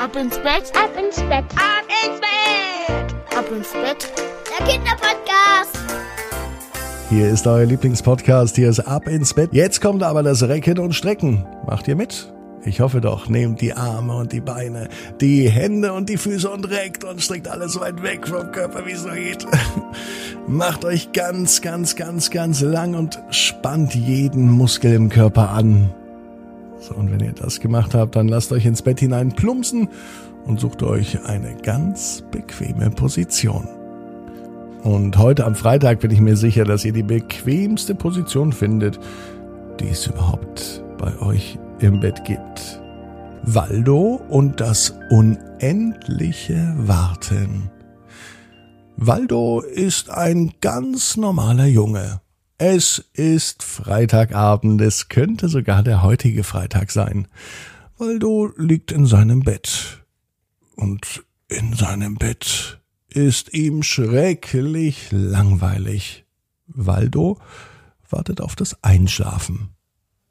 Ab ins Bett, ab ins Bett, ab ins Bett, ab ins Bett. Der Kinderpodcast. Hier ist euer Lieblingspodcast, hier ist Ab ins Bett. Jetzt kommt aber das Recken und Strecken. Macht ihr mit? Ich hoffe doch, nehmt die Arme und die Beine, die Hände und die Füße und reckt und streckt alles so weit weg vom Körper, wie es so geht. Macht euch ganz, ganz, ganz, ganz lang und spannt jeden Muskel im Körper an. So, und wenn ihr das gemacht habt, dann lasst euch ins Bett hinein plumpsen und sucht euch eine ganz bequeme Position. Und heute am Freitag bin ich mir sicher, dass ihr die bequemste Position findet, die es überhaupt bei euch im Bett gibt. Waldo und das unendliche Warten. Waldo ist ein ganz normaler Junge. Es ist Freitagabend, es könnte sogar der heutige Freitag sein. Waldo liegt in seinem Bett. Und in seinem Bett ist ihm schrecklich langweilig. Waldo wartet auf das Einschlafen.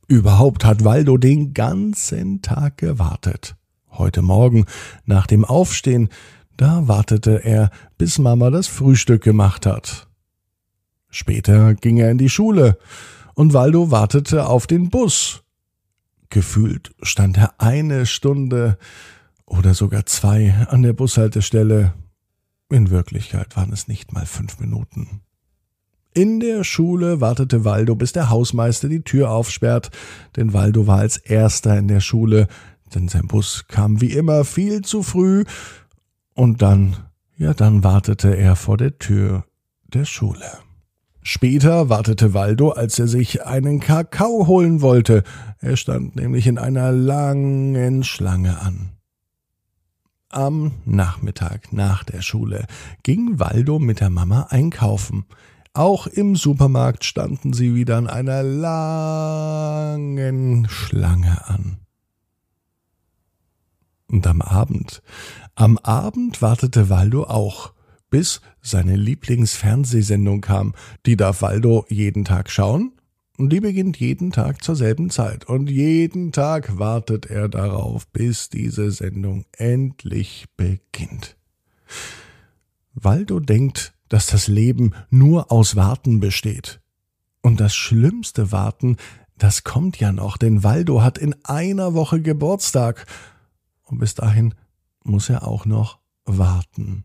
Überhaupt hat Waldo den ganzen Tag gewartet. Heute Morgen, nach dem Aufstehen, da wartete er, bis Mama das Frühstück gemacht hat. Später ging er in die Schule und Waldo wartete auf den Bus. Gefühlt stand er eine Stunde oder sogar zwei an der Bushaltestelle. In Wirklichkeit waren es nicht mal fünf Minuten. In der Schule wartete Waldo, bis der Hausmeister die Tür aufsperrt, denn Waldo war als erster in der Schule, denn sein Bus kam wie immer viel zu früh, und dann, ja, dann wartete er vor der Tür der Schule. Später wartete Waldo, als er sich einen Kakao holen wollte. Er stand nämlich in einer langen Schlange an. Am Nachmittag nach der Schule ging Waldo mit der Mama einkaufen. Auch im Supermarkt standen sie wieder an einer langen Schlange an. Und am Abend, am Abend wartete Waldo auch bis seine Lieblingsfernsehsendung kam. Die darf Waldo jeden Tag schauen. Und die beginnt jeden Tag zur selben Zeit. Und jeden Tag wartet er darauf, bis diese Sendung endlich beginnt. Waldo denkt, dass das Leben nur aus Warten besteht. Und das schlimmste Warten, das kommt ja noch, denn Waldo hat in einer Woche Geburtstag. Und bis dahin muss er auch noch warten.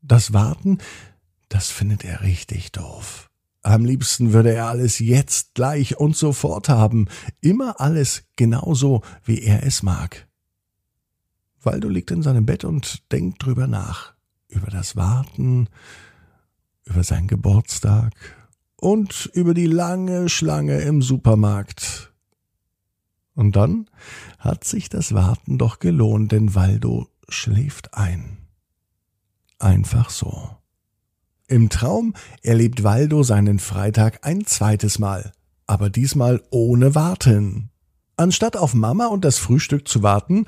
Das Warten, das findet er richtig doof. Am liebsten würde er alles jetzt, gleich und sofort haben, immer alles genauso, wie er es mag. Waldo liegt in seinem Bett und denkt drüber nach, über das Warten, über seinen Geburtstag und über die lange Schlange im Supermarkt. Und dann hat sich das Warten doch gelohnt, denn Waldo schläft ein einfach so. Im Traum erlebt Waldo seinen Freitag ein zweites Mal, aber diesmal ohne Warten. Anstatt auf Mama und das Frühstück zu warten,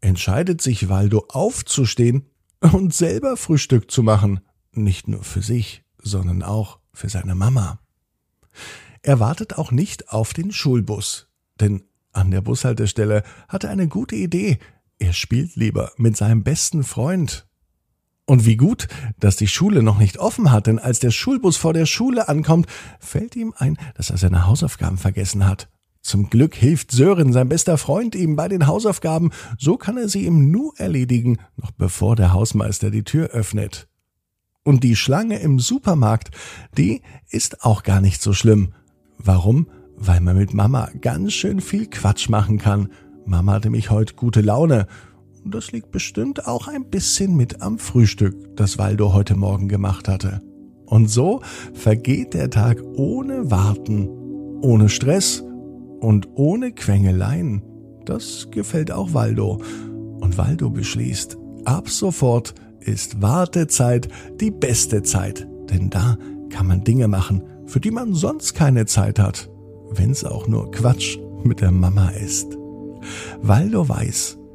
entscheidet sich Waldo aufzustehen und selber Frühstück zu machen, nicht nur für sich, sondern auch für seine Mama. Er wartet auch nicht auf den Schulbus, denn an der Bushaltestelle hat er eine gute Idee. Er spielt lieber mit seinem besten Freund, und wie gut, dass die Schule noch nicht offen hat, denn als der Schulbus vor der Schule ankommt, fällt ihm ein, dass er seine Hausaufgaben vergessen hat. Zum Glück hilft Sören, sein bester Freund, ihm bei den Hausaufgaben, so kann er sie ihm nur erledigen, noch bevor der Hausmeister die Tür öffnet. Und die Schlange im Supermarkt, die ist auch gar nicht so schlimm. Warum? Weil man mit Mama ganz schön viel Quatsch machen kann. Mama hatte mich heute gute Laune das liegt bestimmt auch ein bisschen mit am Frühstück, das Waldo heute Morgen gemacht hatte. Und so vergeht der Tag ohne Warten, ohne Stress und ohne Quengeleien. Das gefällt auch Waldo. Und Waldo beschließt, ab sofort ist Wartezeit die beste Zeit. Denn da kann man Dinge machen, für die man sonst keine Zeit hat. Wenn's auch nur Quatsch mit der Mama ist. Waldo weiß,